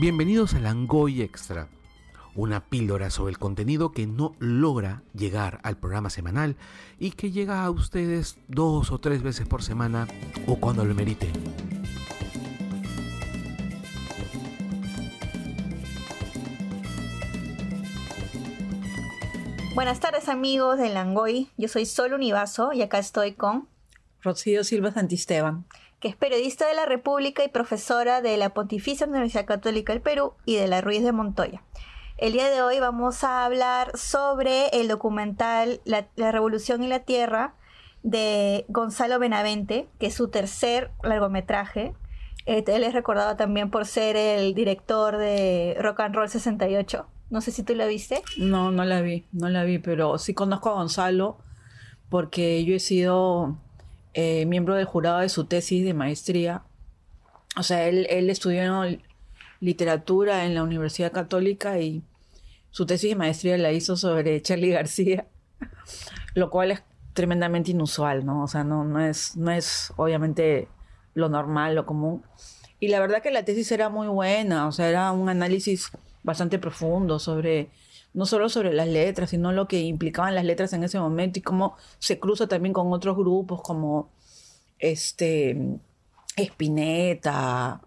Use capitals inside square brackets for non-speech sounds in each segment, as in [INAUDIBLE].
Bienvenidos a Langoy Extra, una píldora sobre el contenido que no logra llegar al programa semanal y que llega a ustedes dos o tres veces por semana o cuando lo meriten. Buenas tardes amigos de Langoy, yo soy Sol Univaso y acá estoy con Rocío Silva Santisteban, que es periodista de la República y profesora de la Pontificia Universidad Católica del Perú y de la Ruiz de Montoya. El día de hoy vamos a hablar sobre el documental La, Revolución y la Tierra de Gonzalo Benavente, que es su tercer largometraje. Eh, él es recordado también por ser el director de Rock and Roll 68. No sé si tú la viste. No, no la vi, no la vi, pero sí conozco a Gonzalo porque yo he sido eh, miembro del jurado de su tesis de maestría. O sea, él, estudió literatura en la Universidad Católica y su tesis de maestría la hizo sobre Charlie García, [LAUGHS] lo cual es tremendamente inusual, ¿no? O sea, no, no, es, no es obviamente lo normal, lo común. Y la verdad que la tesis era muy buena, o sea, era un análisis bastante profundo sobre no solo sobre las letras, sino lo que implicaban las letras en ese momento y cómo se cruza también con otros grupos como este Espineta,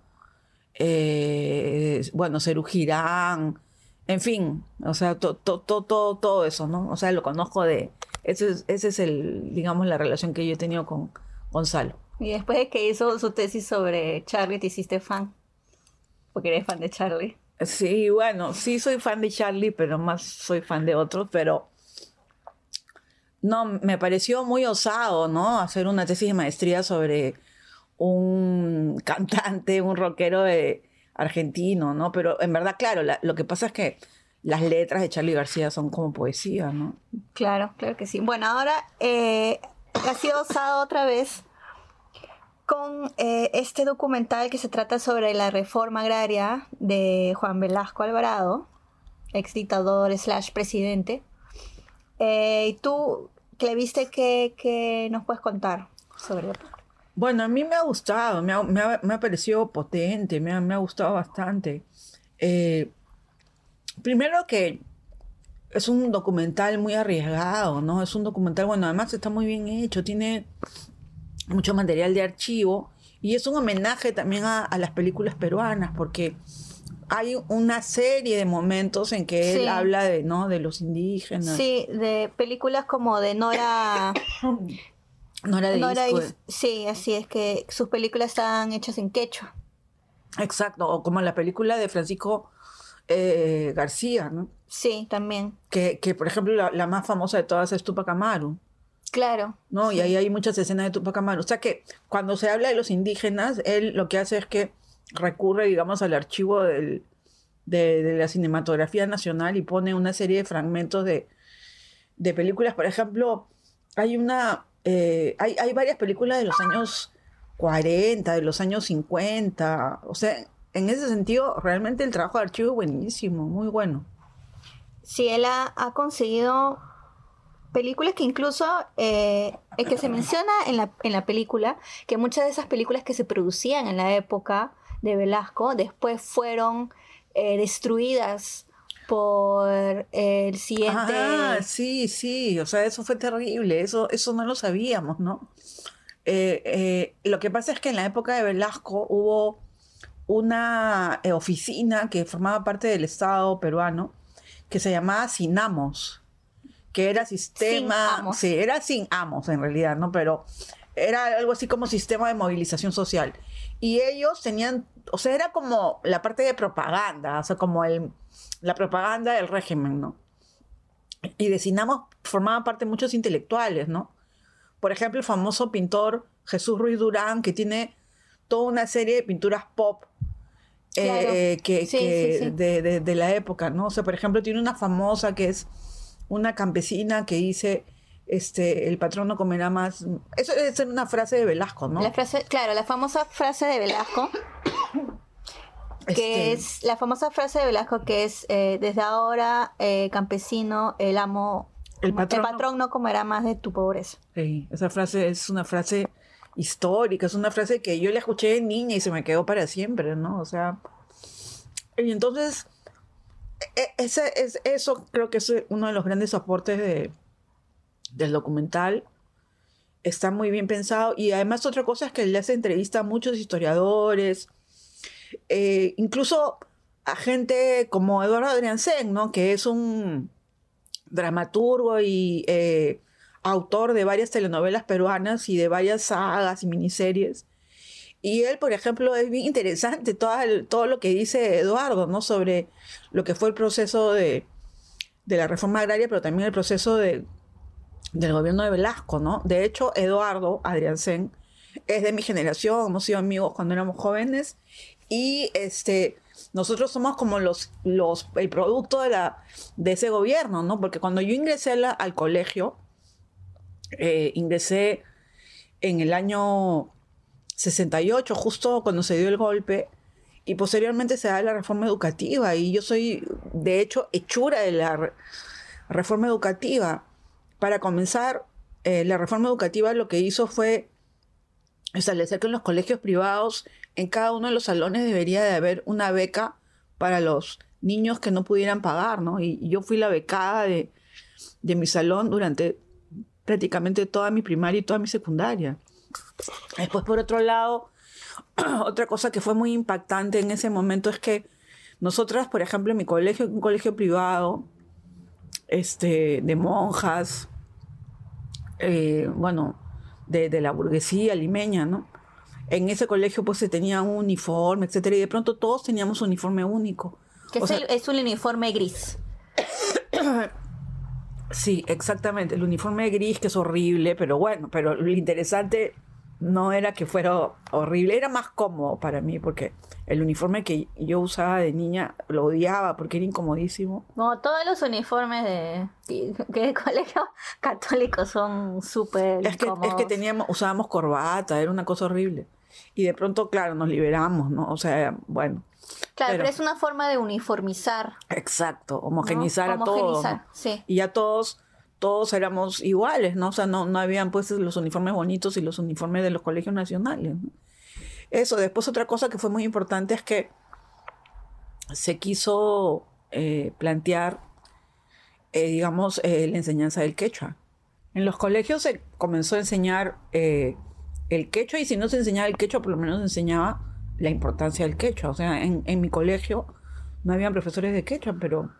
eh, bueno, Cerú Girán, en fin, o sea, todo, todo, todo eso, ¿no? O sea, lo conozco de, ese, ese es el, digamos, la relación que yo he tenido con Gonzalo. Y después de que hizo su tesis sobre Charlie, te hiciste fan, porque eres fan de Charlie. Sí, bueno, sí soy fan de Charlie, pero más soy fan de otros, pero no, me pareció muy osado, ¿no? Hacer una tesis de maestría sobre un cantante, un rockero argentino, ¿no? Pero en verdad, claro, lo que pasa es que las letras de Charlie García son como poesía, ¿no? Claro, claro que sí. Bueno, ahora eh, ha sido osado otra vez con eh, este documental que se trata sobre la reforma agraria de Juan Velasco Alvarado, ex dictador slash presidente. Eh, ¿Y tú, que le viste, qué, nos puedes contar sobre esto? Bueno, a mí me ha gustado, me ha, parecido potente, me ha, gustado bastante. Eh, primero que es un documental muy arriesgado, ¿no? Es un documental, bueno, además está muy bien hecho, tiene mucho material de archivo y es un homenaje también a, las películas peruanas porque hay una serie de momentos en que él habla de, ¿no? de los indígenas. Sí, de películas como de Nora... [COUGHS] Nora de Sí, así es que sus películas están hechas en quechua. Exacto, o como la película de Francisco eh, García, ¿no? Sí, también. Que, que por ejemplo, la, la, más famosa de todas es Tupac Amaru. Claro. ¿No? Y ahí hay muchas escenas de Tupac Amaru. O sea que cuando se habla de los indígenas, él lo que hace es que recurre, digamos, al archivo de, la cinematografía nacional y pone una serie de fragmentos de, películas. Por ejemplo, hay una. Eh, hay, hay varias películas de los años 40, de los años 50. O sea, en ese sentido, realmente el trabajo de archivo es buenísimo, muy bueno. Sí, él ha conseguido películas que incluso eh, que se menciona en la, en la película que muchas de esas películas que se producían en la época de Velasco después fueron eh, destruidas por el siguiente. Ah, sí, sí, o sea, eso fue terrible, eso, eso no lo sabíamos, ¿no? Eh, lo que pasa es que en la época de Velasco hubo una oficina que formaba parte del Estado peruano que se llamaba Sinamos que era sistema, sí, era sin amos en realidad, ¿no? Pero era algo así como sistema de movilización social. Y ellos tenían, o sea, era como la parte de propaganda, o sea, como el, la propaganda del régimen, ¿no? Y de Sinamos formaban parte muchos intelectuales, ¿no? Por ejemplo, el famoso pintor Jesús Ruiz Durán, que tiene toda una serie de pinturas pop eh, que, De, de, la época, ¿no? O sea, por ejemplo, tiene una famosa que es una campesina que dice, este, el patrón no comerá más. Eso es una frase de Velasco, ¿no? La frase, claro, la famosa frase de Velasco. que este es la famosa frase de Velasco que es eh, desde ahora eh, campesino el amo el patrón, no, comerá más de tu pobreza sí, esa frase es una frase histórica es una frase que yo la escuché de niña y se me quedó para siempre no o sea Y entonces, ese, es, eso creo que es uno de los grandes aportes de, del documental. Está muy bien pensado. Y además otra cosa es que le hace entrevista a muchos historiadores, eh, incluso a gente como Eduardo Adriansen, ¿no? Que es un dramaturgo y eh, autor de varias telenovelas peruanas y de varias sagas y miniseries. Y él, por ejemplo, es bien interesante todo, todo lo que dice Eduardo, ¿no? Sobre lo que fue el proceso de, de la reforma agraria, pero también el proceso de, del gobierno de Velasco, ¿no? De hecho, Eduardo Adriansen es de mi generación, hemos sido amigos cuando éramos jóvenes y este nosotros somos como los, los el producto de la de ese gobierno, ¿no? Porque cuando yo ingresé la- al colegio, eh, ingresé en el año 68, justo cuando se dio el golpe, y posteriormente se da la reforma educativa, y yo soy, de hecho, hechura de la re- reforma educativa. Para comenzar, eh, la reforma educativa lo que hizo fue establecer que en los colegios privados, en cada uno de los salones debería de haber una beca para los niños que no pudieran pagar, ¿no? Y, y yo fui la becada de, de mi salón durante prácticamente toda mi primaria y toda mi secundaria. Después, por otro lado, [CLEARS THROAT] otra cosa que fue muy impactante en ese momento es que nosotras, por ejemplo, en mi colegio, un colegio privado, este, de monjas, eh, bueno, de, de la burguesía limeña, ¿no? En ese colegio pues se tenía un uniforme, etcétera, y de pronto todos teníamos un uniforme único. Que es, sea, el- es un uniforme gris. [COUGHS] Sí, exactamente. El uniforme gris que es horrible, pero bueno, pero lo interesante no era que fuera horrible, era más cómodo para mí, porque el uniforme que yo usaba de niña lo odiaba porque era incomodísimo. No, todos los uniformes de de colegio [LAUGHS] católico son súper Es que, es que teníamos, usábamos corbata, era una cosa horrible. Y de pronto, claro, nos liberamos, ¿no? O sea, bueno, Claro, pero- pero es una forma de uniformizar. exacto, ¿no? homogenizar a todos. Homogenizar, ¿no? Sí. Y ya todos, todos éramos iguales, ¿no? O sea, no, no habían pues los uniformes bonitos y los uniformes de los colegios nacionales. Eso, después otra cosa que fue muy importante es que se quiso eh, plantear, eh, digamos, eh, la enseñanza del quechua. En los colegios se comenzó a enseñar el quechua y si no se enseñaba el quechua, por lo menos se enseñaba la importancia del quechua. O sea, en, en mi colegio no habían profesores de quechua, pero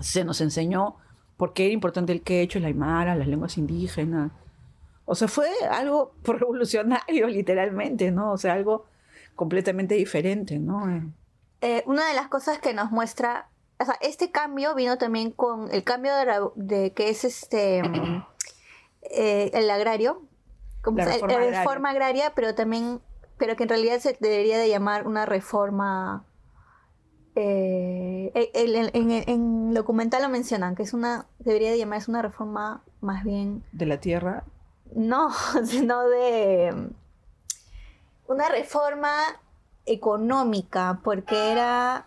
se nos enseñó por qué era importante el quechua, la aymara, las lenguas indígenas. O sea, fue algo [LAUGHS] revolucionario, literalmente, ¿no? O sea, algo completamente diferente, ¿no? Eh, una de las cosas que nos muestra, o sea, este cambio vino también con el cambio de, de que es este [CLEARS THROAT] eh, el agrario, como La reforma eh, agraria. reforma agraria, pero también, pero que en realidad se debería de llamar una reforma. eh, el- el- en, el documental lo mencionan, que es una, debería de llamarse una reforma más bien de la tierra. no, [LAUGHS] sino de mm, una reforma económica, porque era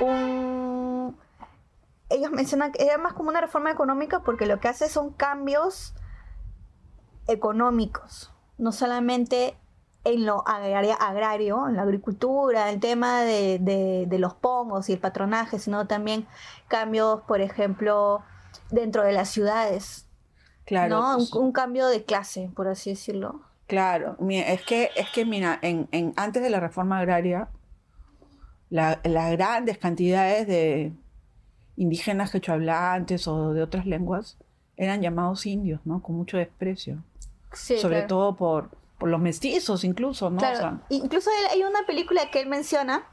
un... Ellos mencionan que era más como una reforma económica porque lo que hace son cambios económicos, no solamente en lo agraria- agrario, en la agricultura, el tema de, de- de los pongos y el patronaje, sino también cambios, por ejemplo, dentro de las ciudades. Claro. ¿no? Un, cambio de clase, por así decirlo. Claro, es que, es que mira, en, en- antes de la reforma agraria, la- las grandes cantidades de indígenas quechohablantes o de otras lenguas eran llamados indios, ¿no? Con mucho desprecio. Sí, Sobre claro. todo por, por los mestizos, incluso, ¿no? O Claro, sea, Incluso hay una película que él menciona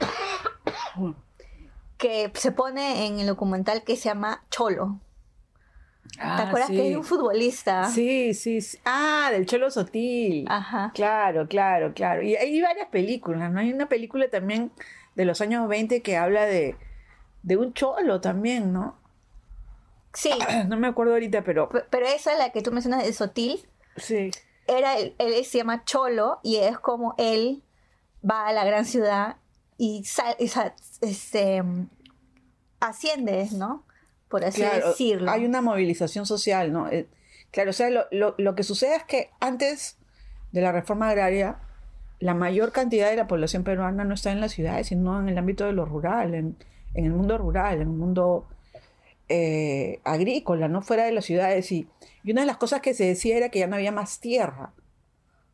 que se pone en el documental que se llama Cholo. ¿Te ah, acuerdas que es un futbolista? Sí, sí, sí. Ah, del Cholo Sotil. Ajá. Claro, claro, claro. Y hay varias películas, ¿no? Hay una película también de los años 20 que habla de, de un cholo también, ¿no? Sí, [CLEARS THROAT] No me acuerdo ahorita, pero pe- pero esa, la que tú mencionas de Sotil, sí. Era el- él se llama Cholo y es como él va a la gran ciudad y, sal- y este, asciende, ¿no? Por así Claro, decirlo. hay una movilización social, ¿no? Eh, claro, o sea, lo, lo- lo que sucede es que antes de la reforma agraria, la mayor cantidad de la población peruana no está en las ciudades, sino en el ámbito de lo rural, en, en el mundo rural, en el mundo eh, agrícola, no fuera de las ciudades. Y, y, una de las cosas que se decía era que ya no había más tierra. [LAUGHS]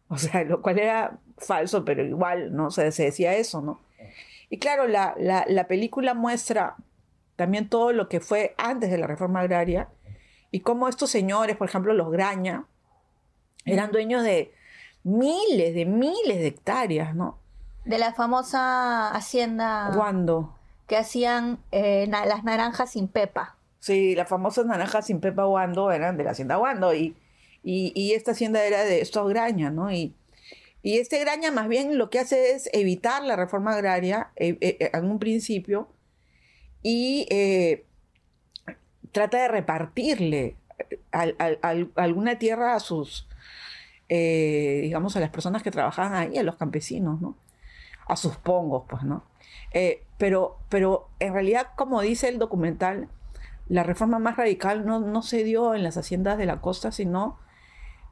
O sea, lo cual era falso, pero igual, ¿no? O sea, se decía eso, ¿no? Y claro, la, la, la película muestra también todo lo que fue antes de la reforma agraria y cómo estos señores, por ejemplo, los Graña, eran dueños de miles, de miles de hectáreas, ¿no? De la famosa hacienda. ¿Cuándo? Que hacían eh, na- las naranjas sin pepa. Sí, las famosas naranjas sin pepa Wando eran de la hacienda Wando y, y, y esta hacienda era de estos Graña, ¿no? Y, y este Graña más bien lo que hace es evitar la reforma agraria eh, eh, en un principio y eh, trata de repartirle al- al- al- alguna tierra a sus, eh, digamos, a las personas que trabajaban ahí, a los campesinos, ¿no? A sus pongos, pues, ¿no? Eh, pero, pero en realidad, como dice el documental, la reforma más radical no, no se dio en las haciendas de la costa, sino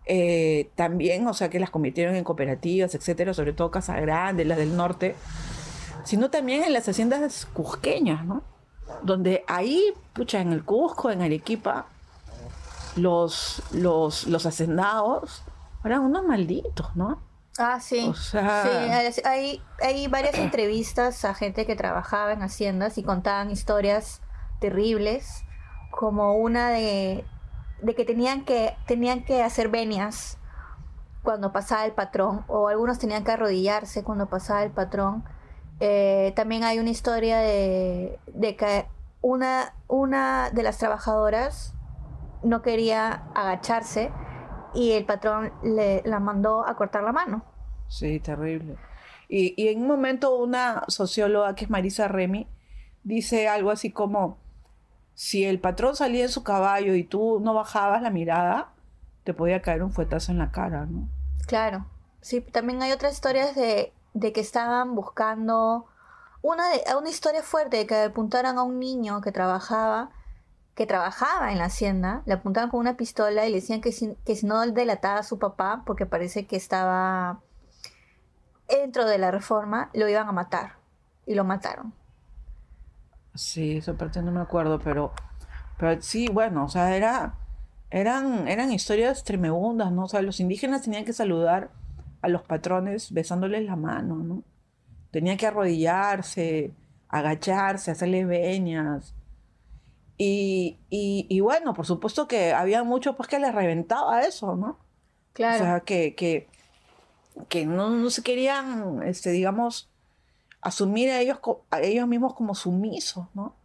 eh, también, o sea, que las convirtieron en cooperativas, etcétera, sobre todo Casa Grande, las del norte, sino también en las haciendas cusqueñas, ¿no? Donde ahí, pucha, en el Cusco, en Arequipa, los, los, los hacendados eran unos malditos, ¿no? Ah, sí. O sea- Sí, hay, hay varias entrevistas a gente que trabajaba en haciendas y contaban historias terribles, como una de, de que tenían que tenían que hacer venias cuando pasaba el patrón, o algunos tenían que arrodillarse cuando pasaba el patrón. Eh, también hay una historia de, de que una, una de las trabajadoras no quería agacharse y el patrón le la mandó a cortar la mano. Sí, terrible. Y, y en un momento una socióloga que es Marisa Remy dice algo así como, si el patrón salía en su caballo y tú no bajabas la mirada, te podía caer un fuetazo en la cara, ¿no? Claro. Sí, también hay otras historias de, de que estaban buscando una, de- una historia fuerte de que apuntaran a un niño que trabajaba que trabajaba en la hacienda, le apuntaban con una pistola y le decían que si, que si no delataba a su papá, porque parece que estaba dentro de la reforma, lo iban a matar. Y lo mataron. Sí, esa parte no me acuerdo, pero, pero sí, bueno, o sea, era, eran, eran historias tremendas, ¿no? O sea, los indígenas tenían que saludar a los patrones besándoles la mano, ¿no? Tenían que arrodillarse, agacharse, hacerles veñas. Y, y, y bueno, por supuesto que había muchos pues que les reventaba eso, ¿no? Claro. O sea, que, que, que no, no se querían, este, digamos, asumir a ellos, a ellos mismos como sumisos, ¿no?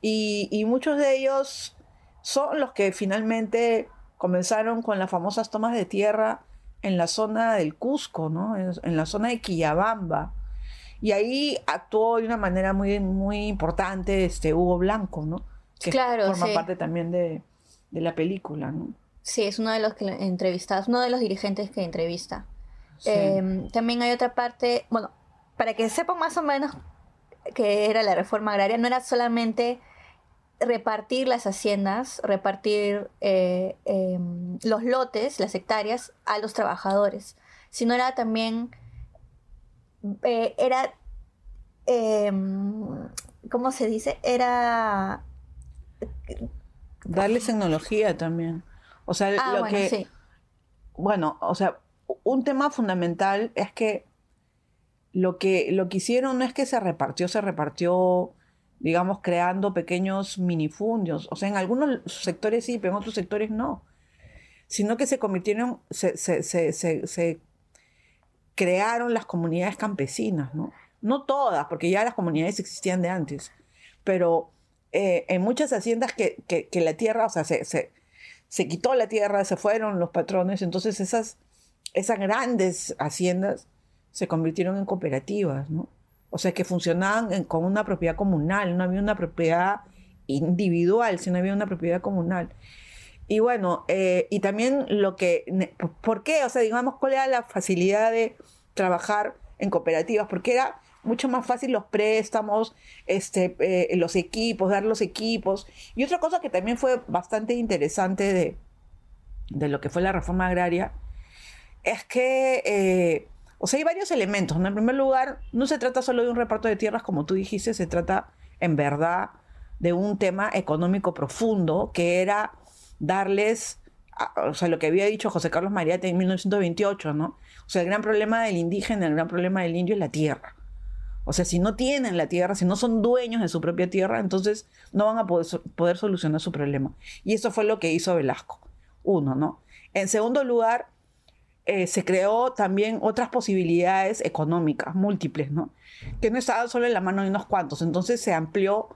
Y, y muchos de ellos son los que finalmente comenzaron con las famosas tomas de tierra en la zona del Cusco, ¿no? En, en la zona de Quillabamba. Y ahí actuó de una manera muy, muy importante este Hugo Blanco, ¿no? Que Claro, forma sí. parte también de, de la película, ¿no? Sí, es uno de los que entrevistas, uno de los dirigentes que entrevista. Sí. Eh, también hay otra parte, bueno, para que sepan más o menos que era la reforma agraria, no era solamente repartir las haciendas, repartir eh, eh, los lotes, las hectáreas a los trabajadores, sino era también, eh, era, eh, ¿cómo se dice? Era... Darles tecnología también. O sea, Ah, lo bueno, que, sí. bueno, o sea, un tema fundamental es que lo que lo que hicieron no es que se repartió, se repartió, digamos, creando pequeños minifundios. O sea, en algunos sectores sí, pero en otros sectores no. Sino que se convirtieron, se, se, se, se, crearon las comunidades campesinas, ¿no? No todas, porque ya las comunidades existían de antes, pero eh, en muchas haciendas que, que, que la tierra, o sea, se, se, se quitó la tierra, se fueron los patrones, entonces esas, esas grandes haciendas se convirtieron en cooperativas, ¿no? O sea, que funcionaban en- con una propiedad comunal, no había una propiedad individual, sino había una propiedad comunal. Y bueno, eh, y también lo que, ¿por qué? O sea, digamos, ¿cuál era la facilidad de trabajar en cooperativas? Porque era mucho más fácil los préstamos, este, eh, los equipos, dar los equipos. Y otra cosa que también fue bastante interesante de, de lo que fue la reforma agraria es que, eh, O sea, hay varios elementos. ¿no? En primer lugar, no se trata solo de un reparto de tierras, como tú dijiste, se trata en verdad de un tema económico profundo que era darles, o sea, lo que había dicho José Carlos Mariate en 1928, ¿no? O sea, el gran problema del indígena, el gran problema del indio es la tierra. O sea, si no tienen la tierra, si no son dueños de su propia tierra, entonces no van a poder, poder solucionar su problema. Y eso fue lo que hizo Velasco. Uno, ¿no? En segundo lugar, eh, se creó también otras posibilidades económicas, múltiples, ¿no? Que no estaban solo en la mano de unos cuantos. Entonces se amplió,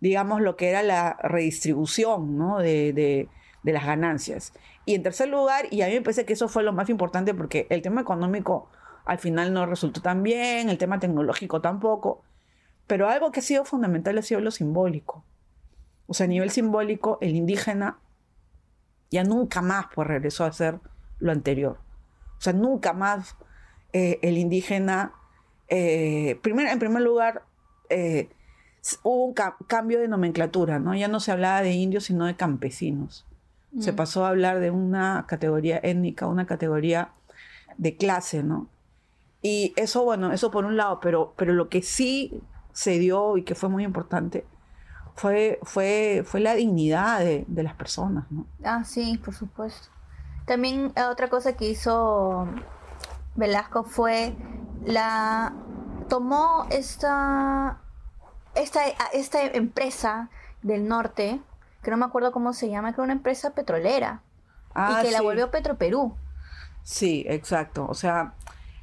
digamos, lo que era la redistribución, ¿no? De, las ganancias. Y en tercer lugar, y a mí me parece que eso fue lo más importante porque el tema económico al final no resultó tan bien, el tema tecnológico tampoco, pero algo que ha sido fundamental ha sido lo simbólico. O sea, a nivel simbólico, el indígena ya nunca más pues regresó a ser lo anterior. O sea, nunca más eh, el indígena, eh, en primer lugar, eh, hubo un cambio de nomenclatura, ¿no? Ya no se hablaba de indios, sino de campesinos. Se mm. pasó a hablar de una categoría étnica, una categoría de clase, ¿no? Y eso, bueno, eso por un lado, pero, pero lo que sí se dio y que fue muy importante fue, fue, fue la dignidad de, de las personas, ¿no? Ah, sí, por supuesto. También eh, otra cosa que hizo Velasco fue la tomó esta esta, esta empresa del norte, que no me acuerdo cómo se llama, que era una empresa petrolera y que la volvió Petroperú. Sí, exacto. O sea,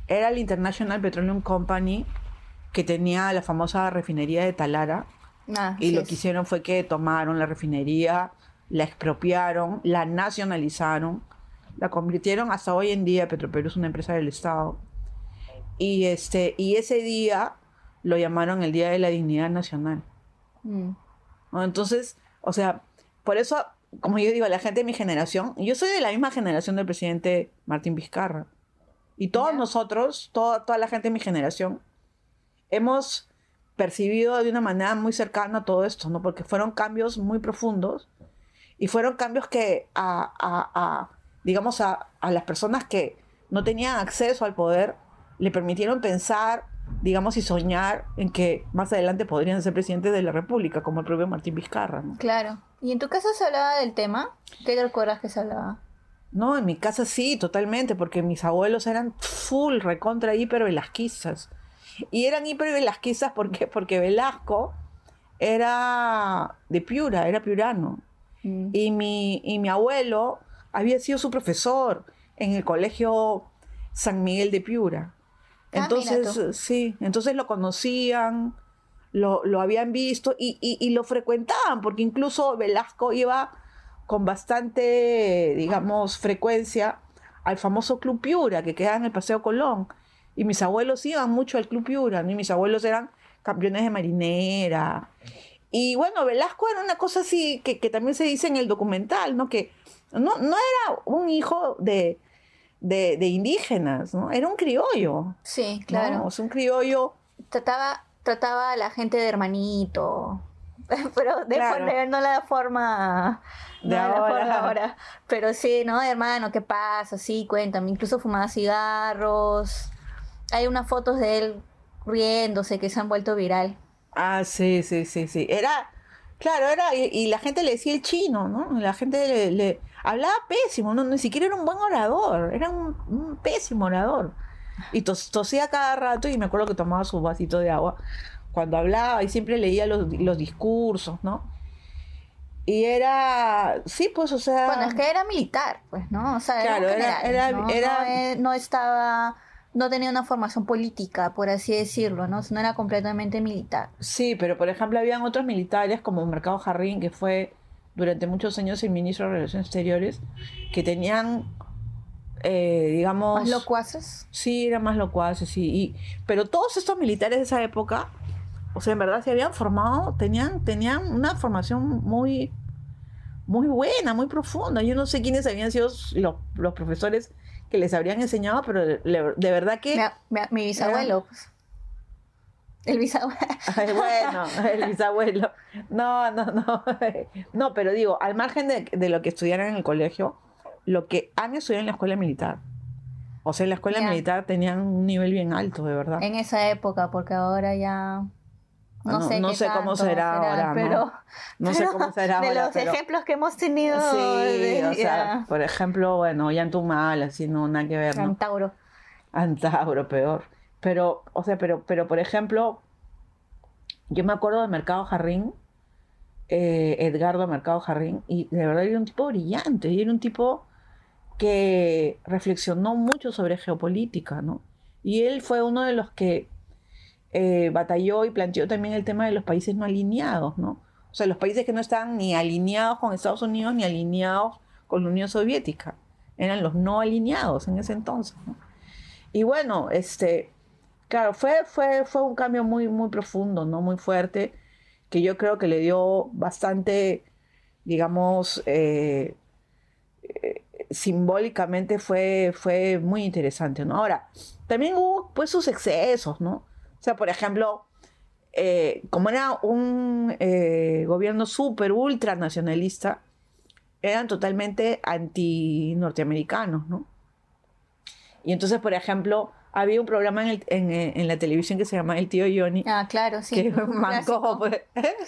era el International Petroleum Company que tenía la famosa refinería de Talara. Ah, y lo que hicieron fue que tomaron la refinería, la expropiaron, la nacionalizaron, la convirtieron hasta hoy en día, Petroperú es una empresa del Estado. Y, este, y ese día lo llamaron el Día de la Dignidad Nacional. Mm. Entonces, o sea, por eso, como yo digo, la gente de mi generación, yo soy de la misma generación del presidente Martín Vizcarra. Y todos nosotros, toda, toda la gente de mi generación, hemos percibido de una manera muy cercana todo esto, ¿no? Porque fueron cambios muy profundos y fueron cambios que a, digamos, a, a, las personas que no tenían acceso al poder le permitieron pensar, digamos, y soñar en que más adelante podrían ser presidentes de la República, como el propio Martín Vizcarra. ¿no? Claro. ¿Y en tu caso se hablaba del tema? ¿Qué te recuerdas que se hablaba? No, en mi casa sí, totalmente, porque mis abuelos eran full, recontra, hiper velasquistas. Y eran hiper velasquistas porque, porque Velasco era de Piura, era piurano. Mm. Y, mi, y mi abuelo había sido su profesor en el colegio San Miguel de Piura. Ah, entonces, sí, entonces lo conocían, lo, lo habían visto y, y, lo frecuentaban, porque incluso Velasco iba con bastante, digamos, frecuencia al famoso Club Piura que queda en el Paseo Colón. Y mis abuelos iban mucho al Club Piura, y mis abuelos eran campeones de marinera. Y bueno, Velasco era una cosa así que, también se dice en el documental, ¿no? Que no, no era un hijo de, de, indígenas, ¿no? Era un criollo. Sí, claro. un criollo. Trataba, trataba a la gente de hermanito. [LAUGHS] pero de no la forma de ahora. Pero sí, ¿no? Hermano, ¿qué pasa? Sí, cuéntame. Incluso fumaba cigarros. Hay unas fotos de él riéndose que se han vuelto viral. Ah, sí, sí, sí, sí. Era, claro, era, y, la gente le decía el chino, ¿no? La gente le, hablaba pésimo, ¿no? Ni siquiera era un buen orador, era un, pésimo orador. Y tosía cada rato y me acuerdo que tomaba su vasito de agua cuando hablaba y siempre leía los, los discursos, ¿no? Y era, sí, pues, o sea... Bueno, es que era militar, pues, ¿no? O sea, claro, era, era, era, no, estaba, no tenía una formación política, por así decirlo, ¿no? No era completamente militar. Sí, pero por ejemplo habían otros militares como Mercado Jarrín, que fue durante muchos años el ministro de Relaciones Exteriores, que tenían eh, digamos... ¿Más locuaces? Sí, eran más locuaces, sí. Y, pero todos estos militares de esa época o sea, en verdad se habían formado, tenían, tenían una formación muy, muy buena, muy profunda. Yo no sé quiénes habían sido los, los profesores que les habrían enseñado, pero de, verdad que... Mi, bisabuelo. Pues. El bisabuelo. [LAUGHS] bueno, el bisabuelo. No, no, no. [LAUGHS] No, pero digo, al margen de, de, lo que estudiaran en el colegio, lo que han estudiado en la escuela militar. O sea, en la escuela Ya. militar tenían un nivel bien alto, de verdad. En esa época, porque ahora ya... No, Ah, no- sé, no qué sé cómo será ahora, ¿no? pero, No sé pero cómo será de ahora, los pero- ejemplos que hemos tenido Sí, de- o sea, ya, por ejemplo, bueno, Yantumal, así no, nada que ver, ¿no? Antauro. Antauro, peor. Pero, o sea, pero, pero por ejemplo, yo me acuerdo de Mercado Jarrín, eh, Edgardo Mercado Jarrín, y de verdad era un tipo brillante, y era un tipo que reflexionó mucho sobre geopolítica, ¿no? Y él fue uno de los que eh, batalló y planteó también el tema de los países no alineados, ¿no? O sea, los países que no estaban ni alineados con Estados Unidos ni alineados con la Unión Soviética. Eran los no alineados en ese entonces. Y bueno, este, claro, fue, fue, fue un cambio muy, muy profundo, ¿no? Muy fuerte, que yo creo que le dio bastante, digamos, eh, eh, simbólicamente fue, fue muy interesante, ¿no? Ahora, también hubo pues sus excesos, ¿no? O sea, por ejemplo, eh, como era un gobierno súper, ultra nacionalista, eran totalmente anti-norteamericanos, ¿no? Y entonces, por ejemplo, había un programa en, el- en, eh, en la televisión que se llama El Tío Johnny, Ah, claro, sí. que un mancó, clásico. pues.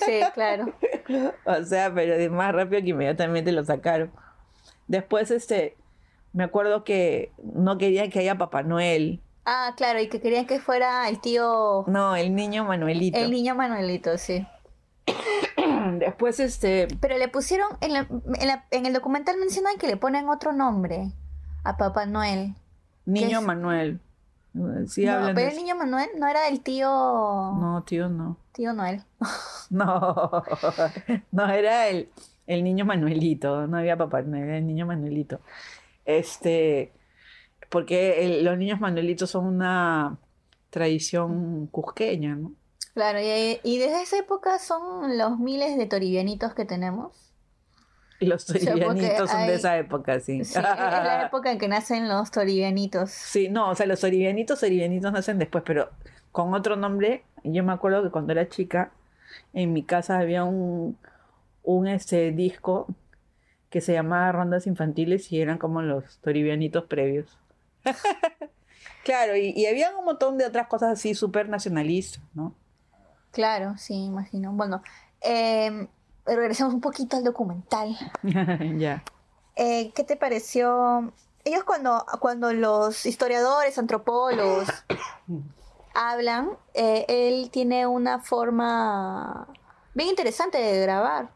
Sí, claro. [LAUGHS] O sea, pero de más rápido que inmediatamente lo sacaron. Después, este, me acuerdo que no querían que haya Papá Noel. Ah, claro, y que querían que fuera el tío, No, el niño Manuelito. el niño Manuelito, sí. [CLEARS THROAT] Después, este, Pero le pusieron, en, la- en, la- en el documental mencionan que le ponen otro nombre a Papá Noel. niño es? Manuel. Sí, no, pero el niño Manuel no era el tío, No, tío, no. tío Noel. [LAUGHS] No, no era el, el niño Manuelito, no había papá, no era el niño Manuelito. Este, porque el- los niños Manuelitos son una tradición cusqueña, ¿no? Claro, y, y desde esa época son los miles de toribianitos que tenemos. [LAUGHS] Los toribianitos son de esa época, sí. [LAUGHS] Sí, es la época en que nacen los toribianitos. Sí, no, o sea, los oribianitos, oribianitos nacen después, pero con otro nombre. Yo me acuerdo que cuando era chica, en mi casa había un, un este, disco que se llamaba Rondas Infantiles y eran como los toribianitos previos. [LAUGHS] claro, y, y había un montón de otras cosas así súper nacionalistas, ¿no? Claro, sí, imagino. Bueno, eh, regresemos un poquito al documental. [LAUGHS] ya. Eh, ¿Qué te pareció? Ellos cuando, cuando los historiadores, antropólogos [COUGHS] hablan, eh, él tiene una forma bien interesante de grabar.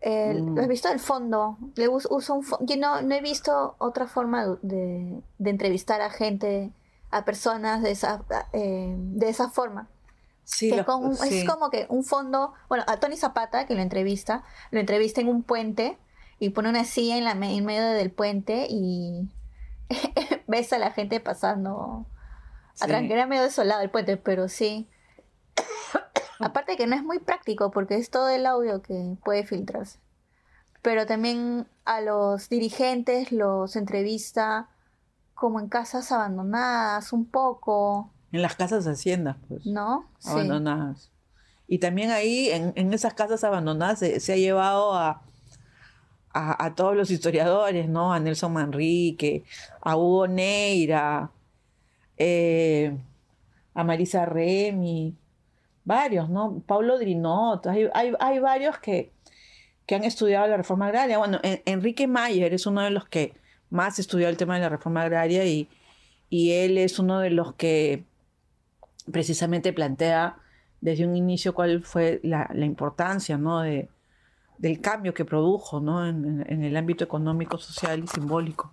Eh, Mm. ¿Lo has visto el fondo? Le us- usa un fo- Yo no, no he visto otra forma de, de entrevistar a gente, a personas de esa, eh, de esa forma. Sí, Que los- con un- sí. Es como que un fondo, bueno, a Tony Zapata, que lo entrevista, lo entrevista en un puente y pone una silla en, la, en medio del puente y [LAUGHS] ves a la gente pasando atrás, Sí. que era medio desolado el puente, pero sí. [COUGHS] Aparte que no es muy práctico porque es todo el audio que puede filtrarse. Pero también a los dirigentes los entrevista como en casas abandonadas, un poco, En las casas haciendas, pues. ¿no? Sí. abandonadas. Y también ahí, en, en esas casas abandonadas, se, se ha llevado a, a, a todos los historiadores, ¿no? A Nelson Manrique, a Hugo Neira, eh, a Marisa Remy, varios, ¿no? Pablo Drinot, hay, hay, hay varios que, que han estudiado la reforma agraria. Bueno, en- Enrique Mayer es uno de los que más estudió el tema de la reforma agraria y, y él es uno de los que precisamente plantea desde un inicio cuál fue la, la importancia ¿no? de, del cambio que produjo ¿no? en, el ámbito económico, social y simbólico.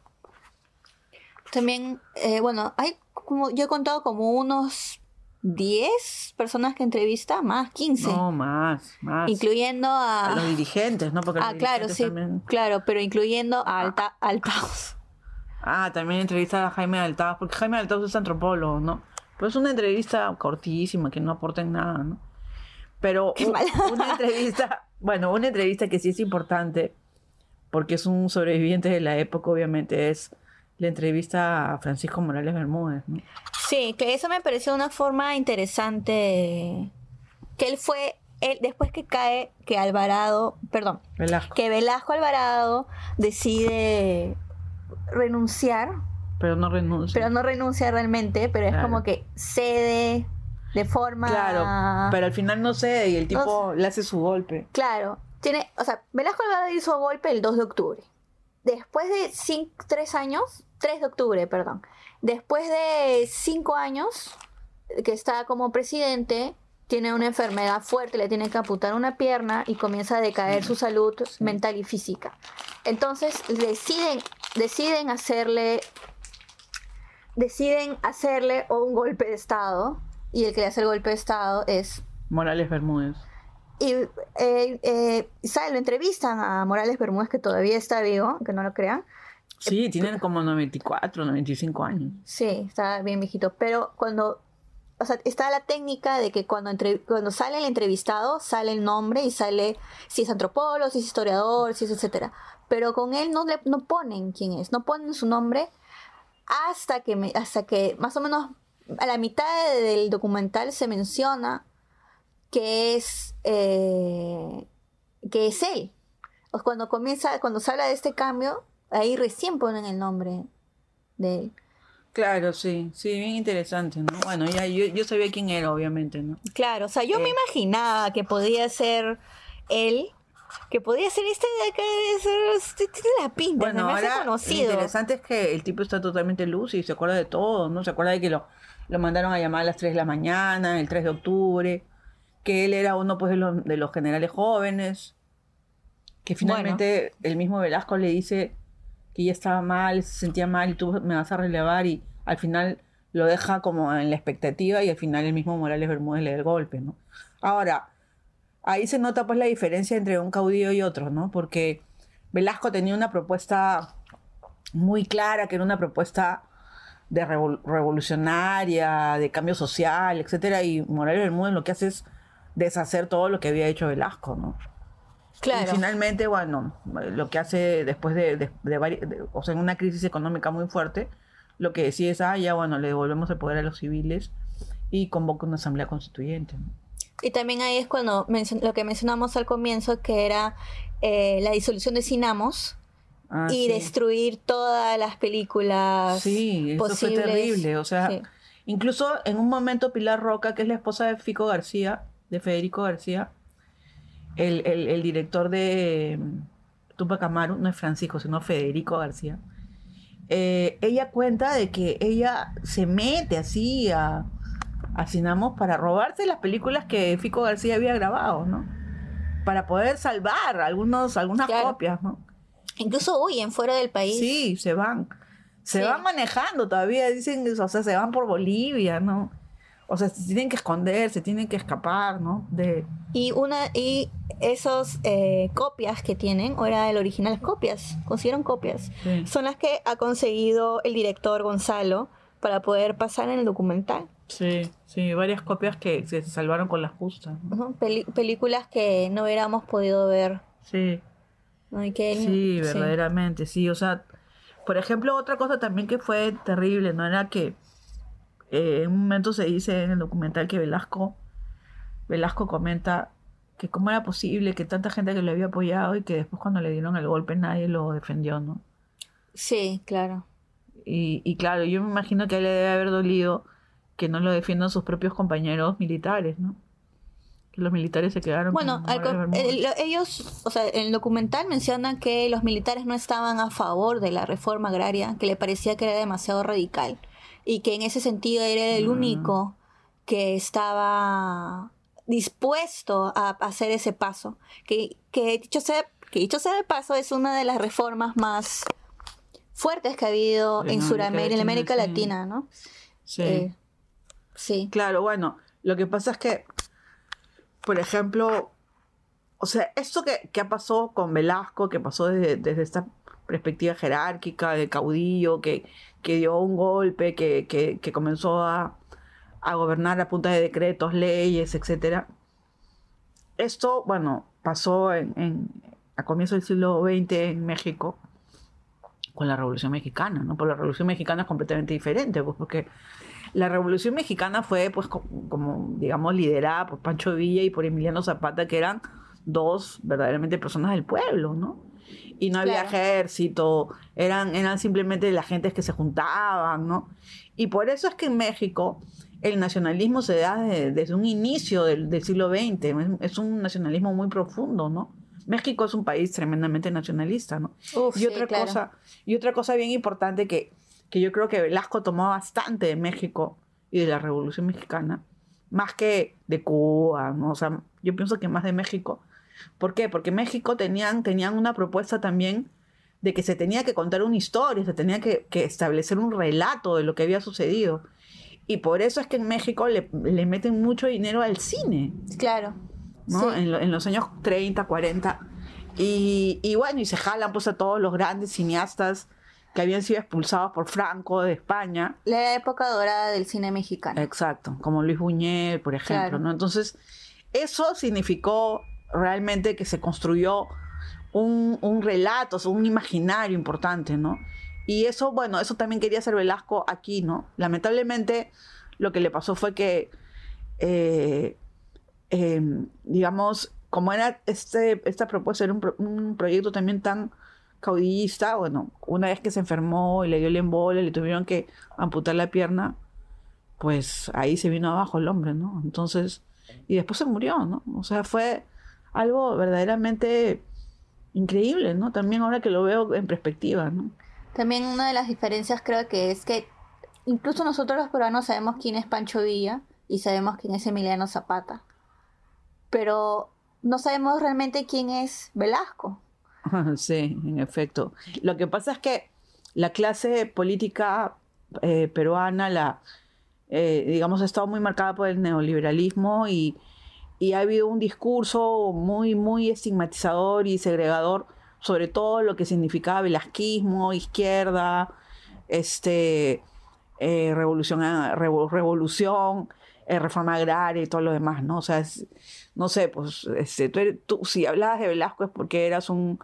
También, eh, bueno, hay como, yo he contado como unos 10 personas que entrevista, más 15, No, más, más. incluyendo a a... los dirigentes, ¿no? Porque Ah, claro, sí, también- claro, pero incluyendo a Alta, Altaos. Ah, también entrevista a Jaime Altaos, porque Jaime Altaos es antropólogo, ¿no? Pero es una entrevista cortísima, que no aporta en nada, ¿no? Pero una entrevista, bueno, una entrevista que sí es importante, porque es un sobreviviente de la época, obviamente, es la entrevista a Francisco Morales Bermúdez, ¿no? Sí, que eso me pareció una forma interesante. Que él fue, él, después que cae, que Alvarado, perdón, Velasco. que Velasco Alvarado decide renunciar Pero no renuncia. pero no renuncia realmente, pero es como que cede de forma... Claro, pero al final no cede y el tipo le hace su golpe. Claro, tiene, o sea, Velasco Alvarado hizo golpe el 2 de octubre. Después de 3 años, 3 de octubre, perdón. Después de 5 años que está como presidente, tiene una enfermedad fuerte, le tiene que amputar una pierna y comienza a decaer su salud mental y física. Entonces deciden, deciden hacerle, deciden hacerle un golpe de estado y el que le hace el golpe de estado es Morales Bermúdez. y eh, eh, lo entrevistan a Morales Bermúdez, que todavía está vivo, que no lo crean. Sí, tienen como 94, 95 años. Sí, está bien viejito. Pero cuando. O sea, está la técnica de que cuando, entre- cuando sale el entrevistado, sale el nombre y sale si es antropólogo, si es historiador, si es etcétera. Pero con él no le no ponen quién es, no ponen su nombre hasta que me- hasta que más o menos a la mitad de- del documental se menciona que es eh, que es él. O cuando comienza, cuando se habla de este cambio, ahí recién ponen el nombre de él. Claro, sí, sí, bien interesante, ¿no? Bueno, ya yo, yo sabía quién era, obviamente, ¿no? Claro, o sea, yo me Eh. imaginaba que podía ser él, que podía ser este de acá, este- tiene la pinta, Bueno, me hace ahora lo conocido. interesante es que el tipo está totalmente lúcido y se acuerda de todo, ¿no? Se acuerda de que lo, lo mandaron a llamar a las 3 de la mañana, el 3 de octubre, que él era uno pues de los, de los generales jóvenes, que finalmente el mismo Velasco le dice que ella estaba mal, se sentía mal y tú me vas a relevar y al final lo deja como en la expectativa y al final el mismo Morales Bermúdez le da el golpe, ¿no? Ahora, ahí se nota pues la diferencia entre un caudillo y otro, ¿no? Porque Velasco tenía una propuesta muy clara, que era una propuesta de revol- revolucionaria, de cambio social, etcétera, y Morales Bermúdez lo que hace es deshacer todo lo que había hecho Velasco, ¿no? claro. Y finalmente, bueno, lo que hace después de, de, de vari- de- o sea, en una crisis económica muy fuerte, lo que decide es, ah, ya, bueno, le devolvemos el poder a los civiles y convoca una asamblea constituyente. ¿no? Y también ahí es cuando lo que mencionamos al comienzo, que era eh, la disolución de Cinamos Ah, y sí. destruir todas las películas Sí, eso posibles. fue terrible. O sea, Sí. incluso en un momento Pilar Roca, que es la esposa de Fico García, de Federico García, el, el- el director de mm, Tupac Amaru, no es Francisco, sino Federico García, eh, ella cuenta de que ella se mete así a, a para robarse las películas que Fico García había grabado, ¿no? Para poder salvar algunos, algunas Claro. copias, ¿no? Incluso huyen fuera del país. Sí, se van. Se Sí. van manejando todavía, dicen, o sea, se van por Bolivia, ¿no? O sea, se tienen que esconder, se tienen que escapar, ¿no? De, Y una y esos eh, copias que tienen, o era el original copias, consiguieron copias, Sí. son las que ha conseguido el director Gonzalo para poder pasar en el documental. Sí, sí, varias copias que se salvaron con las justas. ¿no? Películas que no hubiéramos podido ver. Sí, sí, verdaderamente, sí. O sea, por ejemplo, otra cosa también que fue terrible, ¿no? Era que eh, en un momento se dice en el documental que Velasco, Velasco comenta que cómo era posible que tanta gente que lo había apoyado y que después cuando le dieron el golpe nadie lo defendió, ¿no? Sí, claro. Y, y claro, yo me imagino que a él le debe haber dolido que no lo defiendan sus propios compañeros militares, ¿no? Los militares se quedaron Bueno, con el- ellos, o sea, en el documental mencionan que los militares no estaban a favor de la reforma agraria, que le parecía que era demasiado radical y que en ese sentido era el Mm. único que estaba dispuesto a hacer ese paso. Que, que, dicho sea, que dicho sea de paso, es una de las reformas más fuertes que ha habido en Sudamérica, en Latina, América sí. Latina, ¿no? Sí. Eh, sí. Claro, bueno, lo que pasa es que, por ejemplo, o sea, esto que, que pasado con Velasco, que pasó desde, desde esta perspectiva jerárquica de caudillo, que, que dio un golpe, que, que, que comenzó a, a gobernar a punta de decretos, leyes, etcétera. Esto, bueno, pasó en, en- a comienzos del siglo XX en México con la Revolución Mexicana, ¿no? Pero la Revolución Mexicana es completamente diferente, pues porque la Revolución Mexicana fue, pues, co- como, digamos, liderada por Pancho Villa y por Emiliano Zapata, que eran dos verdaderamente personas del pueblo, ¿no? Y no había Claro. ejército, eran, eran simplemente las gentes que se juntaban, ¿no? Y por eso es que en México el nacionalismo se da desde, desde un inicio del, del siglo XX, es, es un nacionalismo muy profundo, ¿no? México es un país tremendamente nacionalista, ¿no? Uf, y sí, otra claro. cosa, y otra cosa bien importante que, que yo creo que Velasco tomó bastante de México y de la Revolución Mexicana, más que de Cuba, ¿no? O sea, yo pienso que más de México. ¿Por qué? Porque México tenían, tenían una propuesta también de que se tenía que contar una historia, se tenía que, que establecer un relato de lo que había sucedido. Y por eso es que en México le, le meten mucho dinero al cine. Claro. ¿no? Sí. En, lo- en los años 30, 40. Y, y bueno, y se jalan pues a todos los grandes cineastas que habían sido expulsados por Franco de España. La época dorada del cine mexicano. Exacto, como Luis Buñuel, por ejemplo, Claro. ¿no? Entonces, eso significó realmente que se construyó un, un relato, un imaginario importante, ¿no? Y eso, bueno, eso también quería hacer Velasco aquí, ¿no? Lamentablemente, lo que le pasó fue que, eh, eh, digamos, como era este, esta propuesta, era un, pro- un proyecto también tan caudillista, bueno, una vez que se enfermó y le dio el embole, le tuvieron que amputar la pierna, pues ahí se vino abajo el hombre, ¿no? Entonces, y después se murió, ¿no? O sea, fue algo verdaderamente increíble, ¿no? También ahora que lo veo en perspectiva, ¿no? También una de las diferencias creo que es que incluso nosotros los peruanos sabemos quién es Pancho Villa y sabemos quién es Emiliano Zapata, pero no sabemos realmente quién es Velasco. [LAUGHS] Sí, en efecto. Lo que pasa es que la clase política eh, peruana, la, eh, digamos, ha estado muy marcada por el neoliberalismo y, y ha habido un discurso muy, muy estigmatizador y segregador sobre todo lo que significaba velasquismo, izquierda, este, eh, revolución, a- revo- revolución reforma agraria y todo lo demás, ¿no? O sea, no sé, pues, este, tú, tú si hablabas de Velasco es porque eras un,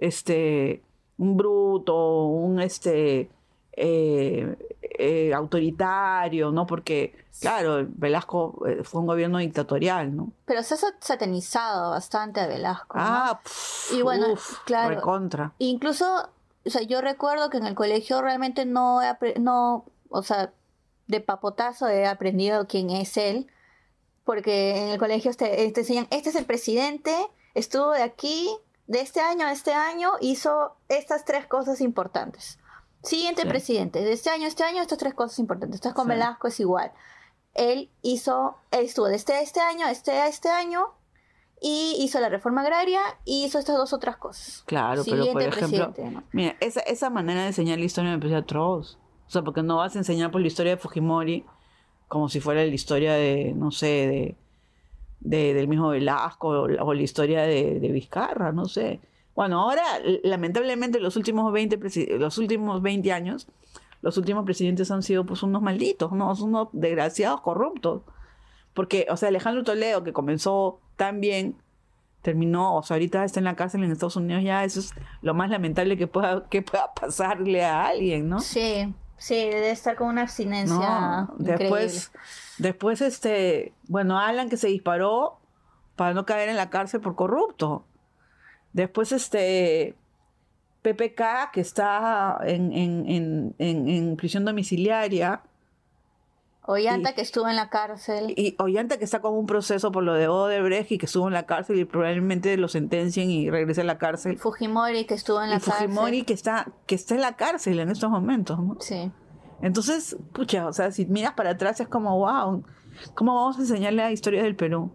este, un bruto, un, este, eh, eh, autoritario, ¿no? Porque, claro, Velasco eh, fue un gobierno dictatorial, ¿no? Pero se ha sat- satanizado bastante a Velasco. ¿no? Ah, pf, Y bueno, uf, claro. recontra. Incluso, o sea, yo recuerdo que en el colegio realmente no, no, o sea, de papotazo he aprendido quién es él, porque en el colegio te, te enseñan, este es el presidente, estuvo de aquí, de este año a este año, hizo estas tres cosas importantes. Siguiente Sí. presidente, de este año a este año, estas tres cosas importantes. Entonces con Sí. Velasco es igual. Él hizo, él estuvo de este a este año, este a este año, y hizo la reforma agraria y hizo estas dos otras cosas. Claro, pero por Siguiente ejemplo, ¿no? mira, esa, esa manera de enseñar la historia me parece atroz. O sea, porque no vas a enseñar por la historia de Fujimori como si fuera la historia de, no sé, de, de- del mismo Velasco o la, historia de, Vizcarra, no sé. Bueno, ahora, lamentablemente, los últimos 20, presi- los últimos 20 años, los últimos presidentes han sido pues unos malditos, unos desgraciados corruptos. Porque, o sea, Alejandro Toledo, que comenzó tan bien, terminó, o sea, ahorita está en la cárcel en Estados Unidos, ya eso es lo más lamentable que pueda, que pueda pasarle a alguien, ¿no? Sí, sí, debe estar con una abstinencia No, después, después, este, bueno, Alan que se disparó para no caer en la cárcel por corrupto. Después, este, PPK que está en, en, en, en prisión domiciliaria. Ollanta y- que estuvo en la cárcel. Y Ollanta que está con un proceso por lo de Odebrecht y que estuvo en la cárcel y probablemente lo sentencien y regrese a la cárcel. Fujimori que estuvo en la y Fujimori que está, que está en la cárcel en estos momentos, ¿no? cárcel. Sí. Entonces, pucha, o sea, si miras para atrás es como, wow, ¿cómo vamos a enseñarle la historia del Perú?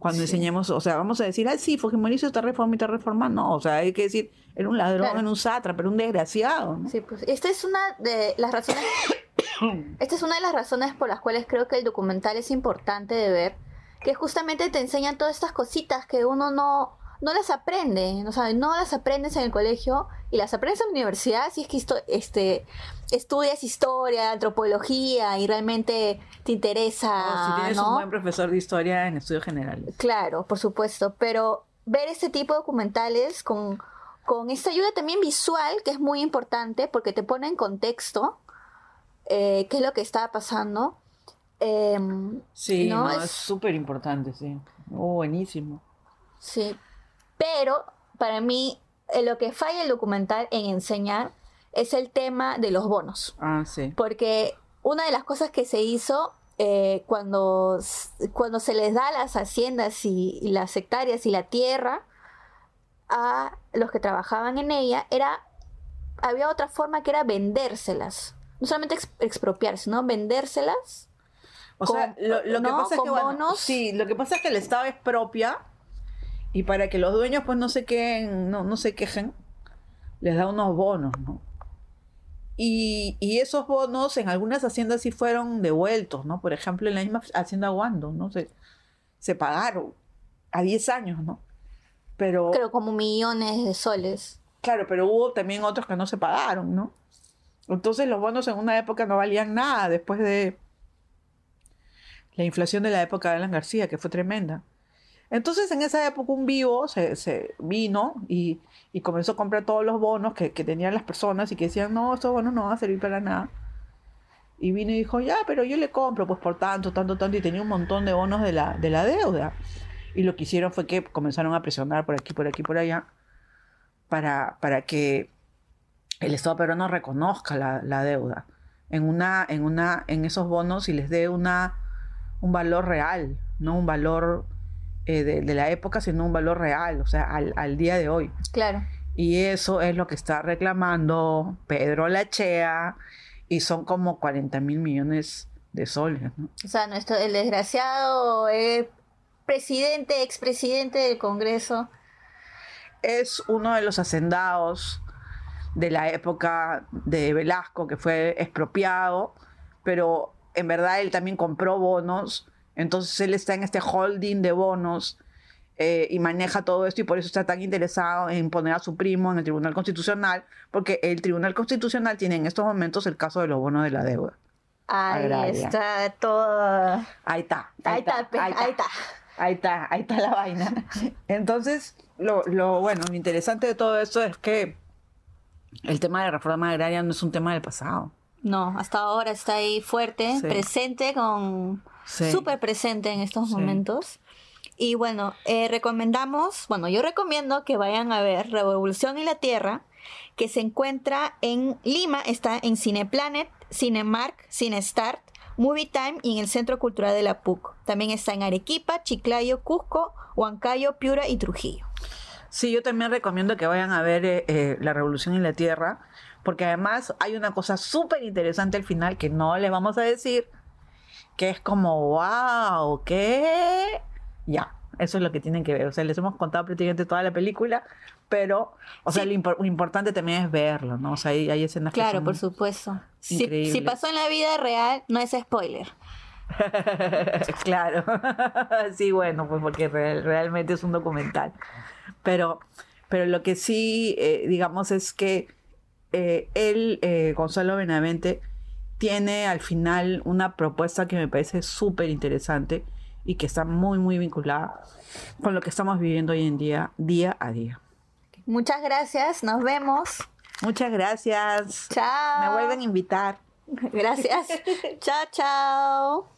Cuando Sí. enseñemos, o sea, vamos a decir, ah, sí, Fujimori hizo esta reforma y esta reforma, no, o sea, hay que decir, era un ladrón, Claro. era un sátrapa, era un desgraciado, ¿no? Sí, pues esta es una de las razones [COUGHS] esta es una de las razones por las cuales creo que el documental es importante de ver, que justamente te enseñan todas estas cositas que uno no no las aprende, o sea, no las aprendes en el colegio y las aprendes en la universidad si es que esto, este estudias historia, antropología y realmente te interesa, O si tienes ¿no? un buen profesor de historia en estudios generales. Claro, por supuesto, pero ver este tipo de documentales con, con esta ayuda también visual, que es muy importante porque te pone en contexto eh, qué es lo que está pasando. Em, Sí, No, no, es- es súper importante, sí. Oh, buenísimo. sí, pero para mí eh, lo que falla el documental en enseñar es el tema de los bonos. Ah, sí. Porque una de las cosas que se hizo eh, cuando, cuando se les da las haciendas y, las hectáreas y la tierra a los que trabajaban en ella, era había otra forma que era vendérselas. No solamente expropiarse, ¿no? Vendérselas. O sea, lo, que pasa es que bonos. sí, lo que pasa es que el Estado es propia y para que los dueños pues no se queden, no, no se quejen, les da unos bonos, ¿no? Y, esos bonos en algunas haciendas sí fueron devueltos, ¿no? Por ejemplo, en la misma hacienda Guando, ¿no? Se, se pagaron a 10 años, ¿no? Pero... Creo como millones de soles. Claro, pero hubo también otros que no se pagaron, ¿no? Entonces los bonos en una época no valían nada después de la inflación de la época de Alan García, que fue tremenda. Entonces en esa época un vivo se, vino y, comenzó a comprar todos los bonos que, tenían las personas y que decían, no, estos bonos no van a servir para nada. Y vino y dijo, ya, pero yo le compro pues por tanto, tanto, tanto, y tenía un montón de bonos de la, de la deuda. Y lo que hicieron fue que comenzaron a presionar por aquí, por aquí, por allá, para, para que el Estado peruano reconozca la, la deuda en, una, en, una, en esos bonos y les dé una, un valor real, no un valor eh, de, la época, sino un valor real, o sea, al, día de hoy. Claro. Y eso es lo que está reclamando Pedro Lachea y son como 40 mil millones de soles. ¿no? O sea, nuestro, el desgraciado eh, presidente, expresidente del Congreso. Es uno de los hacendados de la época de Velasco que fue expropiado, pero en verdad él también compró bonos entonces él está en este holding de bonos eh, y maneja todo esto y por eso está tan interesado en poner a su primo en el Tribunal Constitucional, porque el Tribunal Constitucional tiene en estos momentos el caso de los bonos de la deuda. Ahí está todo. Ahí está. Ahí, está, ahí está. Ahí está, ahí está la vaina. [LAUGHS] Entonces, lo, lo bueno, lo interesante de todo esto es que el tema de la reforma agraria no es un tema del pasado. No, hasta ahora está ahí fuerte, presente con súper presente en estos momentos. Y bueno, eh, recomendamos, bueno, yo recomiendo que vayan a ver Revolución y la Tierra, que se encuentra en Lima, está en Cineplanet, Cinemark, Cinestart, Movie Time y en el Centro Cultural de la PUC. También está en Arequipa, Chiclayo, Cusco, Huancayo, Piura y Trujillo. Sí, yo también recomiendo que vayan a ver eh, eh, La Revolución y la Tierra, porque además hay una cosa súper interesante al final que no les vamos a decir, que es como, wow, ¿qué? Ya, eso es lo que tienen que ver. O sea, les hemos contado prácticamente toda la película, pero, o sea, lo, importante también es verlo, ¿no? O sea, hay, hay escenas claro, por supuesto. Si, si, pasó en la vida real, no es spoiler. [LAUGHS] claro. [LAUGHS] sí, bueno, pues porque realmente es un documental. Pero, pero lo que sí, eh, digamos, es que eh, él, eh, Gonzalo Benavente, tiene al final una propuesta que me parece súper interesante y que está muy, muy vinculada con lo que estamos viviendo hoy en día, día a día. Muchas gracias, nos vemos. Muchas gracias. Chao. Me vuelven a invitar. Gracias. [LAUGHS] chao, chao.